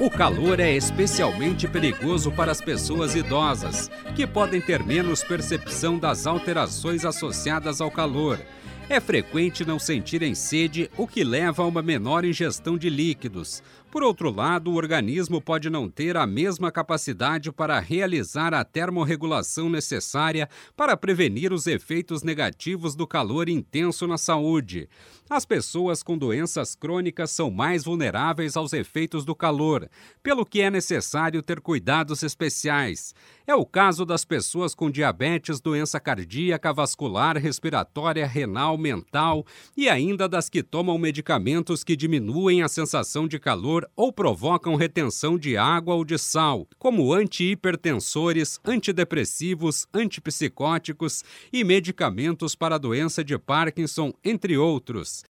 O calor é especialmente perigoso para as pessoas idosas, que podem ter menos percepção das alterações associadas ao calor. É frequente não sentirem sede, o que leva a uma menor ingestão de líquidos. Por outro lado, o organismo pode não ter a mesma capacidade para realizar a termorregulação necessária para prevenir os efeitos negativos do calor intenso na saúde. As pessoas com doenças crônicas são mais vulneráveis aos efeitos do calor, pelo que é necessário ter cuidados especiais. É o caso das pessoas com diabetes, doença cardíaca, vascular, respiratória, renal, mental e ainda das que tomam medicamentos que diminuem a sensação de calor ou provocam retenção de água ou de sal, como antihipertensores, antidepressivos, antipsicóticos e medicamentos para a doença de Parkinson, entre outros.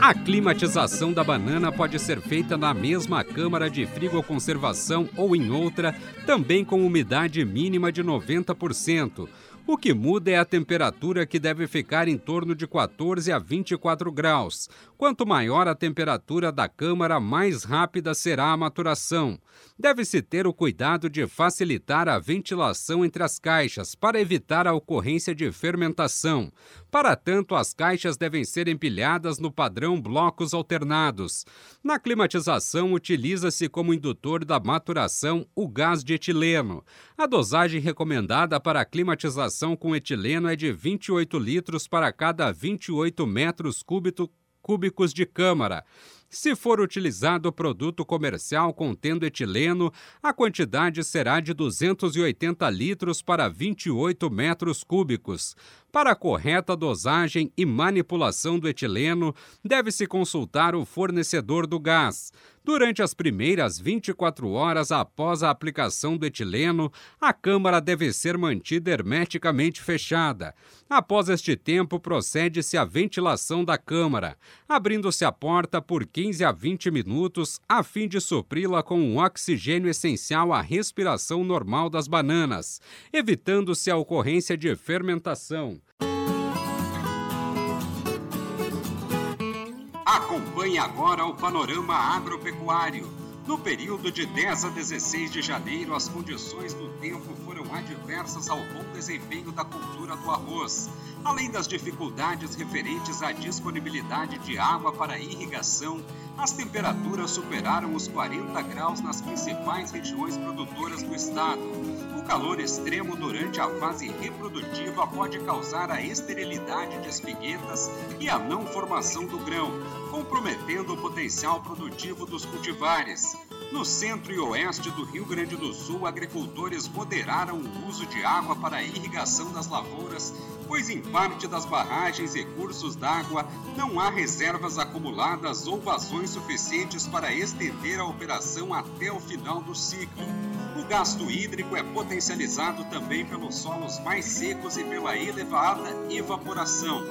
A climatização da banana pode ser feita na mesma câmara de frigoconservação ou em outra, também com umidade mínima de 90%. O que muda é a temperatura que deve ficar em torno de 14 a 24 graus. Quanto maior a temperatura da câmara, mais rápida será a maturação. Deve-se ter o cuidado de facilitar a ventilação entre as caixas para evitar a ocorrência de fermentação. Para tanto, as caixas devem ser empilhadas no padrão blocos alternados. Na climatização, utiliza-se como indutor da maturação o gás de etileno. A dosagem recomendada para a climatização com etileno é de 28 litros para cada 28 metros cúbicos de câmara. Se for utilizado produto comercial contendo etileno, a quantidade será de 280 litros para 28 metros cúbicos. Para a correta dosagem e manipulação do etileno, deve-se consultar o fornecedor do gás. Durante as primeiras 24 horas após a aplicação do etileno, a câmara deve ser mantida hermeticamente fechada. Após este tempo, procede-se à ventilação da câmara, abrindo-se a porta por 15 a 20 minutos, a fim de supri-la com um oxigênio essencial à respiração normal das bananas, evitando-se a ocorrência de fermentação. Acompanhe agora o panorama agropecuário. No período de 10 a 16 de janeiro, as condições do tempo foram adversas ao bom desempenho da cultura do arroz, além das dificuldades referentes à disponibilidade de água para irrigação. As temperaturas superaram os 40 graus nas principais regiões produtoras do estado. Calor extremo durante a fase reprodutiva pode causar a esterilidade de espiguetas e a não formação do grão, comprometendo o potencial produtivo dos cultivares. No centro e oeste do Rio Grande do Sul, agricultores moderaram o uso de água para a irrigação das lavouras, pois em parte das barragens e cursos d'água não há reservas acumuladas ou vazões suficientes para estender a operação até o final do ciclo. O gasto hídrico é potencializado também pelos solos mais secos e pela elevada evaporação.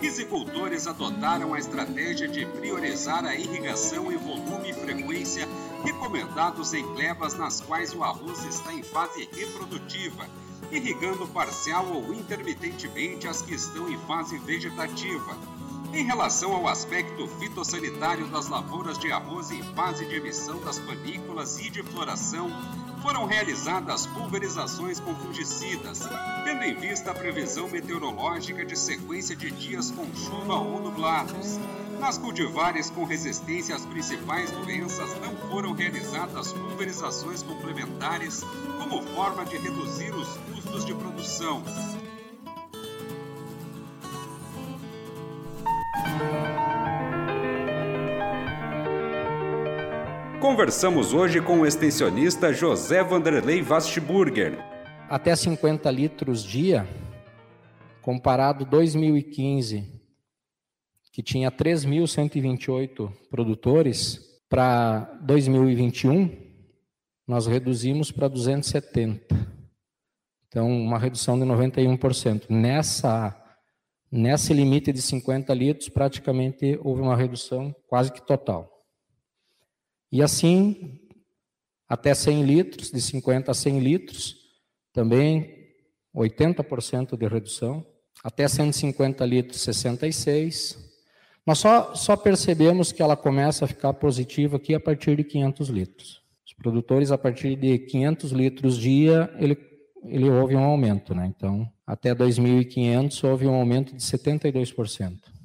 Risicultores adotaram a estratégia de priorizar a irrigação em volume e frequência recomendados em glebas nas quais o arroz está em fase reprodutiva, irrigando parcial ou intermitentemente as que estão em fase vegetativa. Em relação ao aspecto fitossanitário das lavouras de arroz em fase de emissão das panículas e de floração, foram realizadas pulverizações com fungicidas, tendo em vista a previsão meteorológica de sequência de dias com chuva ou nublados. Nas cultivares com resistência às principais doenças, não foram realizadas pulverizações complementares como forma de reduzir os custos de produção. Conversamos hoje com o extensionista José Vanderlei Vastburger. Até 50 litros dia, comparado 2015, que tinha 3.128 produtores, para 2021, nós reduzimos para 270. Então, uma redução de 91%. Nessa, nesse limite de 50 litros, praticamente houve uma redução quase que total. E assim, até 100 litros, de 50 a 100 litros, também 80% de redução. Até 150 litros, 66. Nós só, só percebemos que ela começa a ficar positiva aqui a partir de 500 litros. Os produtores, a partir de 500 litros dia, ele, ele houve um aumento. Né? Então, até 2.500 houve um aumento de 72%.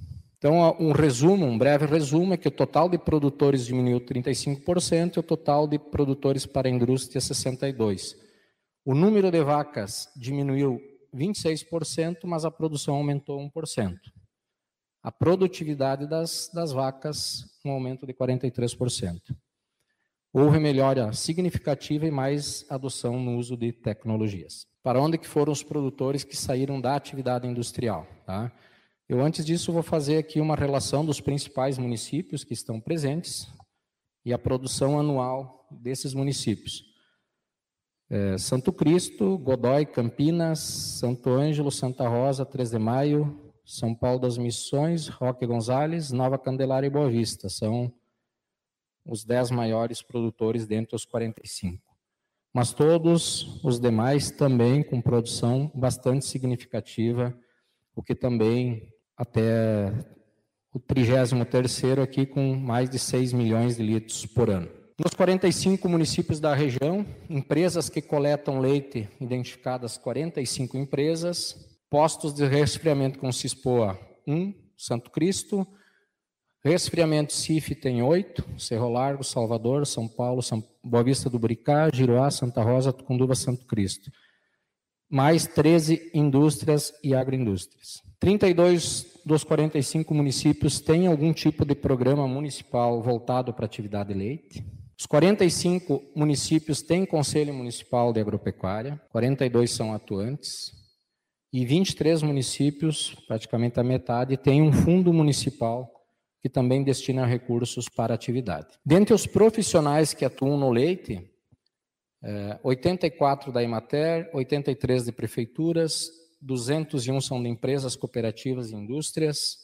Então, um resumo, um breve resumo, é que o total de produtores diminuiu 35% e o total de produtores para a indústria 62%. O número de vacas diminuiu 26%, mas a produção aumentou 1%. A produtividade das, das vacas, um aumento de 43%. Houve melhora significativa e mais adoção no uso de tecnologias. Para onde que foram os produtores que saíram da atividade industrial? Tá? Eu, antes disso, vou fazer aqui uma relação dos principais municípios que estão presentes e a produção anual desses municípios. É, Santo Cristo, Godói, Campinas, Santo Ângelo, Santa Rosa, 3 de Maio, São Paulo das Missões, Roque Gonzales, Nova Candelária e Boa Vista. São os 10 maiores produtores dentre os 45. Mas todos os demais também com produção bastante significativa, o que também até o 33 aqui com mais de 6 milhões de litros por ano. Nos 45 municípios da região, empresas que coletam leite, identificadas 45 empresas, postos de resfriamento com CISPOA 1, Santo Cristo, resfriamento CIF tem 8, Cerro Largo, Salvador, São Paulo, São Boa Vista do Buricá, Giroá, Santa Rosa, Tucunduva, Santo Cristo. Mais 13 indústrias e agroindústrias. 32 dos 45 municípios têm algum tipo de programa municipal voltado para a atividade leite. Os 45 municípios têm Conselho Municipal de Agropecuária, 42 são atuantes, e 23 municípios, praticamente a metade, têm um fundo municipal que também destina recursos para a atividade. Dentre os profissionais que atuam no leite, 84 eh, da Imater, 83 de prefeituras, 201 são de empresas, cooperativas e indústrias,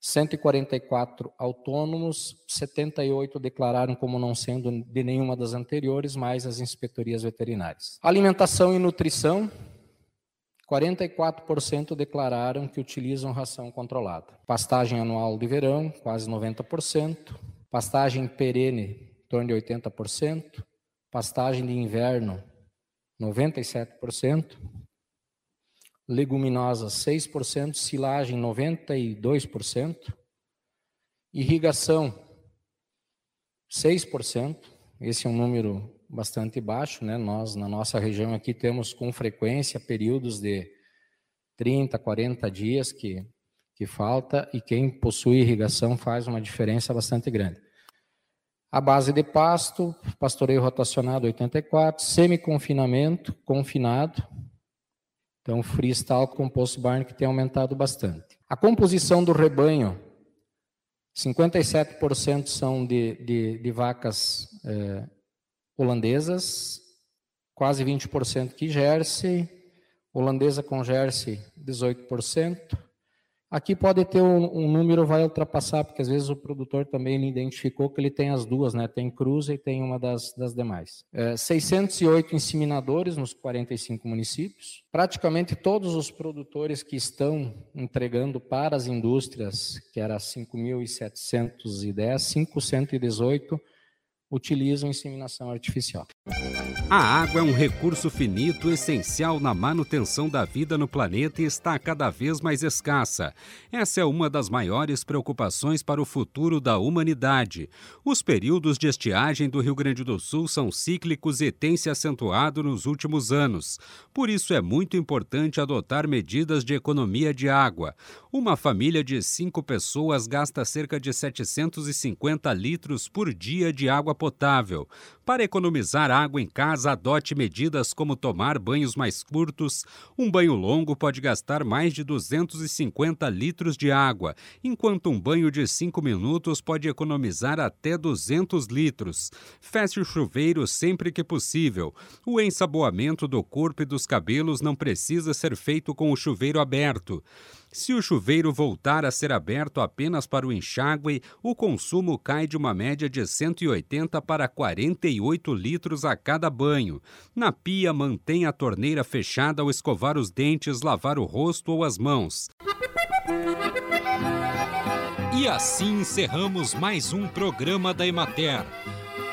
144 autônomos, 78 declararam como não sendo de nenhuma das anteriores, mais as inspetorias veterinárias. Alimentação e nutrição, 44% declararam que utilizam ração controlada. Pastagem anual de verão, quase 90%. Pastagem perene, em torno de 80%. Pastagem de inverno, 97% leguminosas 6%, silagem 92%, irrigação 6%, esse é um número bastante baixo, né? Nós na nossa região aqui temos com frequência períodos de 30, 40 dias que que falta e quem possui irrigação faz uma diferença bastante grande. A base de pasto, pastoreio rotacionado 84, semi-confinamento, confinado então, freestyle composto barn que tem aumentado bastante. A composição do rebanho, 57% são de, de, de vacas é, holandesas, quase 20% que Jersey, holandesa com Jersey, 18%, Aqui pode ter um, um, número, vai ultrapassar, porque às vezes o produtor também identificou que ele tem as duas, né? Tem cruza e tem uma das, das demais. É, 608 inseminadores nos 45 municípios. Praticamente todos os produtores que estão entregando para as indústrias, que era 5.710, 518 utilizam inseminação artificial. A água é um recurso finito essencial na manutenção da vida no planeta e está cada vez mais escassa. Essa é uma das maiores preocupações para o futuro da humanidade. Os períodos de estiagem do Rio Grande do Sul são cíclicos e têm se acentuado nos últimos anos. Por isso é muito importante adotar medidas de economia de água. Uma família de cinco pessoas gasta cerca de 750 litros por dia de água potável. Para economizar água em casa, adote medidas como tomar banhos mais curtos. Um banho longo pode gastar mais de 250 litros de água, enquanto um banho de 5 minutos pode economizar até 200 litros. Feche o chuveiro sempre que possível. O ensaboamento do corpo e dos cabelos não precisa ser feito com o chuveiro aberto. Se o chuveiro voltar a ser aberto apenas para o enxágue, o consumo cai de uma média de 180 para 48 litros a cada banho. Na pia, mantenha a torneira fechada ao escovar os dentes, lavar o rosto ou as mãos. E assim encerramos mais um programa da Emater.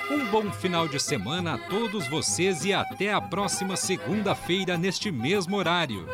Um bom final de semana a todos vocês e até a próxima segunda-feira neste mesmo horário.